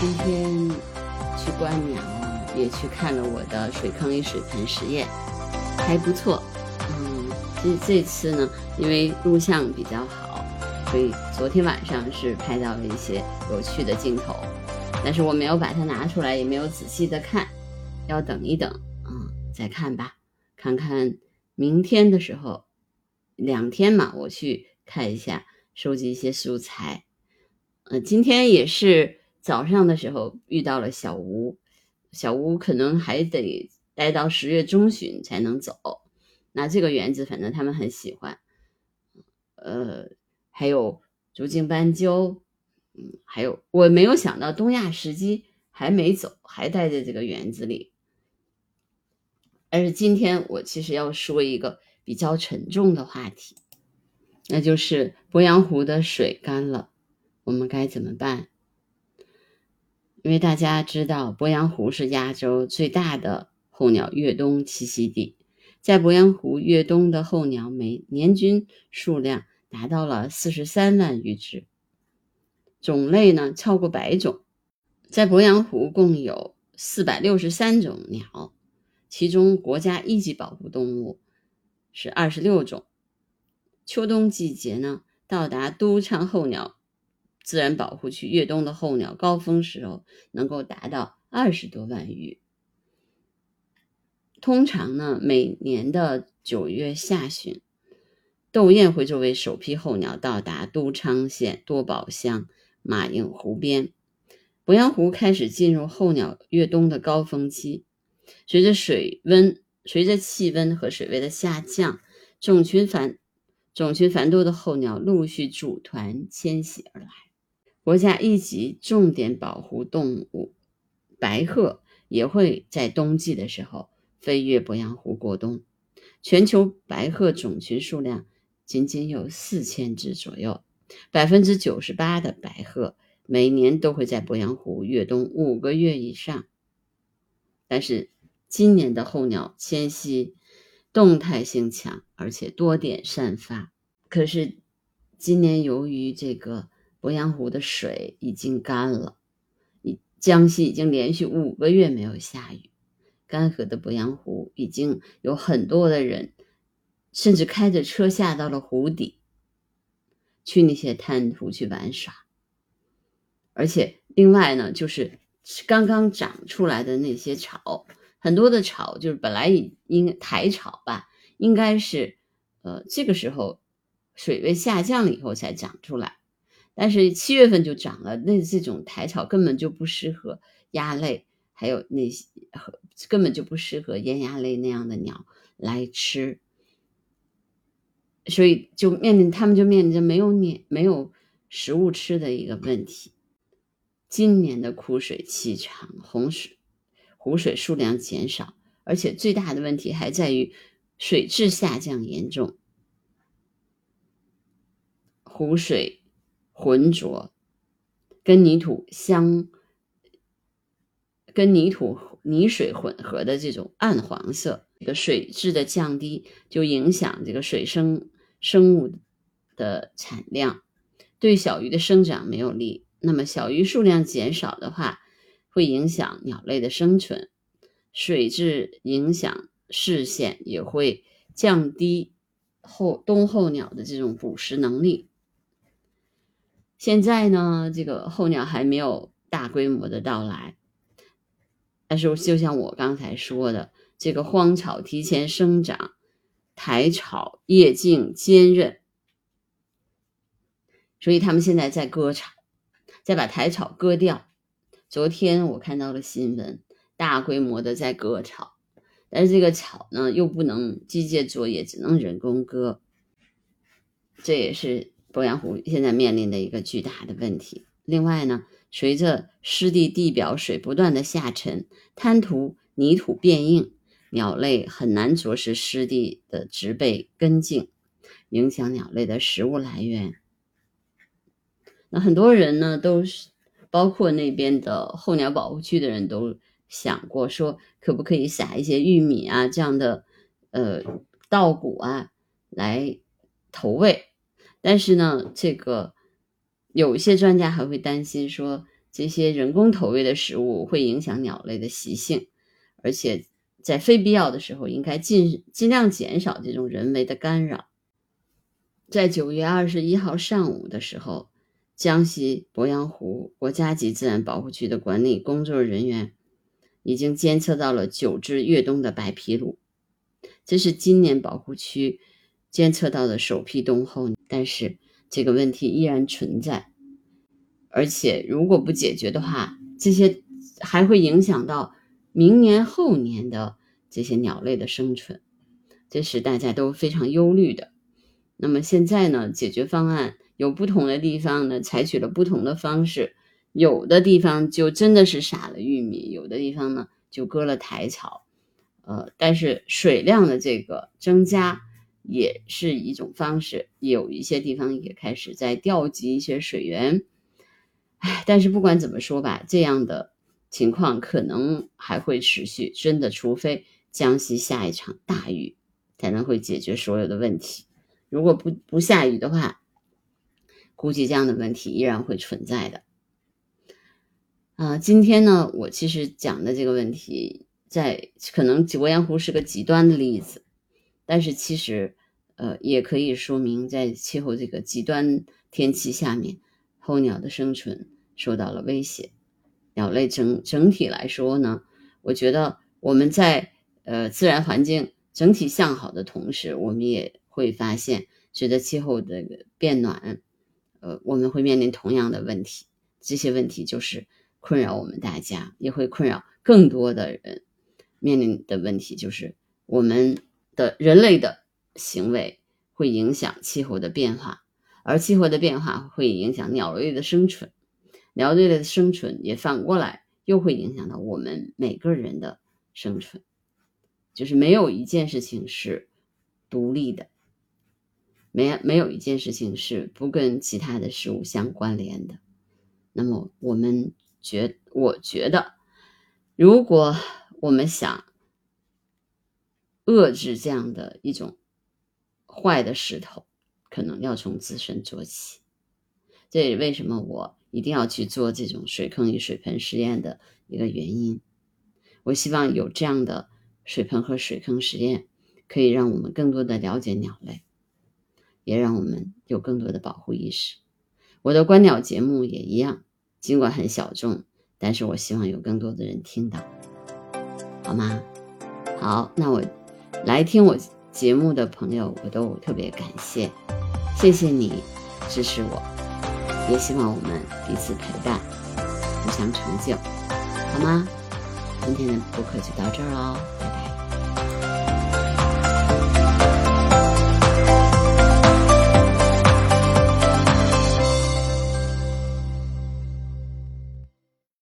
今天去观鸟，也去看了我的水坑与水盆实验，还不错。嗯，这这次呢，因为录像比较好，所以昨天晚上是拍到了一些有趣的镜头，但是我没有把它拿出来，也没有仔细的看，要等一等，嗯，再看吧，看看明天的时候，两天嘛，我去看一下，收集一些素材。呃，今天也是早上的时候遇到了小吴，小吴可能还得待到十月中旬才能走。那这个园子反正他们很喜欢，呃，还有竹径斑鸠，嗯，还有我没有想到东亚石鸡还没走，还待在这个园子里。但是今天我其实要说一个比较沉重的话题，那就是鄱阳湖的水干了。我们该怎么办？因为大家知道，鄱阳湖是亚洲最大的候鸟越冬栖息地，在鄱阳湖越冬的候鸟每年均数量达到了四十三万余只，种类呢超过百种。在鄱阳湖共有四百六十三种鸟，其中国家一级保护动物是二十六种。秋冬季节呢，到达都昌候鸟。自然保护区越冬的候鸟高峰时候能够达到二十多万余。通常呢，每年的九月下旬，窦雁会作为首批候鸟到达都昌县多宝乡马应湖边。鄱阳湖开始进入候鸟越冬的高峰期。随着水温、随着气温和水位的下降，种群繁种群繁多的候鸟陆续组团迁徙而来。国家一级重点保护动物白鹤也会在冬季的时候飞越鄱阳湖过冬。全球白鹤种群数量仅仅有四千只左右，百分之九十八的白鹤每年都会在鄱阳湖越冬五个月以上。但是今年的候鸟迁徙动态性强，而且多点散发。可是今年由于这个。鄱阳湖的水已经干了，江西已经连续五个月没有下雨，干涸的鄱阳湖已经有很多的人，甚至开着车下到了湖底，去那些滩涂去玩耍。而且另外呢，就是刚刚长出来的那些草，很多的草就是本来已应苔草吧，应该是呃这个时候水位下降了以后才长出来。但是七月份就长了，那这种苔草根本就不适合鸭类，还有那些根本就不适合雁鸭类那样的鸟来吃，所以就面临他们就面临着没有鸟没有食物吃的一个问题。今年的枯水期长，洪水湖水数量减少，而且最大的问题还在于水质下降严重，湖水。浑浊，跟泥土相，跟泥土泥水混合的这种暗黄色，这个水质的降低就影响这个水生生物的产量，对小鱼的生长没有利。那么小鱼数量减少的话，会影响鸟类的生存。水质影响视线，也会降低后冬候鸟的这种捕食能力。现在呢，这个候鸟还没有大规模的到来，但是就像我刚才说的，这个荒草提前生长，苔草叶茎坚韧，所以他们现在在割草，在把苔草割掉。昨天我看到了新闻，大规模的在割草，但是这个草呢又不能机械作业，只能人工割，这也是。鄱阳湖现在面临的一个巨大的问题。另外呢，随着湿地地表水不断的下沉，滩涂泥土变硬，鸟类很难啄食湿地的植被根茎，影响鸟类的食物来源。那很多人呢，都是包括那边的候鸟保护区的人都想过，说可不可以撒一些玉米啊这样的呃稻谷啊来投喂。但是呢，这个有一些专家还会担心说，这些人工投喂的食物会影响鸟类的习性，而且在非必要的时候，应该尽尽量减少这种人为的干扰。在九月二十一号上午的时候，江西鄱阳湖国家级自然保护区的管理工作人员已经监测到了九只越冬的白皮鹭，这是今年保护区监测到的首批冬候，但是这个问题依然存在。而且，如果不解决的话，这些还会影响到明年后年的这些鸟类的生存，这是大家都非常忧虑的。那么现在呢，解决方案有不同的地方呢，采取了不同的方式，有的地方就真的是撒了玉米，有的地方呢就割了苔草，呃，但是水量的这个增加也是一种方式，有一些地方也开始在调集一些水源。唉，但是不管怎么说吧，这样的情况可能还会持续。真的，除非江西下一场大雨，才能会解决所有的问题。如果不不下雨的话，估计这样的问题依然会存在的。啊，今天呢，我其实讲的这个问题，在可能鄱阳湖是个极端的例子，但是其实，呃，也可以说明在气候这个极端天气下面。候鸟的生存受到了威胁，鸟类整整体来说呢，我觉得我们在呃自然环境整体向好的同时，我们也会发现，随着气候的变暖，呃，我们会面临同样的问题。这些问题就是困扰我们大家，也会困扰更多的人。面临的问题就是我们的人类的行为会影响气候的变化。而气候的变化会影响鸟类的生存，鸟类的生存也反过来又会影响到我们每个人的生存，就是没有一件事情是独立的，没没有一件事情是不跟其他的事物相关联的。那么我们觉，我觉得，如果我们想遏制这样的一种坏的势头，可能要从自身做起，这也为什么我一定要去做这种水坑与水盆实验的一个原因。我希望有这样的水盆和水坑实验，可以让我们更多的了解鸟类，也让我们有更多的保护意识。我的观鸟节目也一样，尽管很小众，但是我希望有更多的人听到，好吗？好，那我来听我节目的朋友，我都特别感谢。谢谢你支持我，也希望我们彼此陪伴，互相成就，好吗？今天的播客就到这儿喽，拜拜。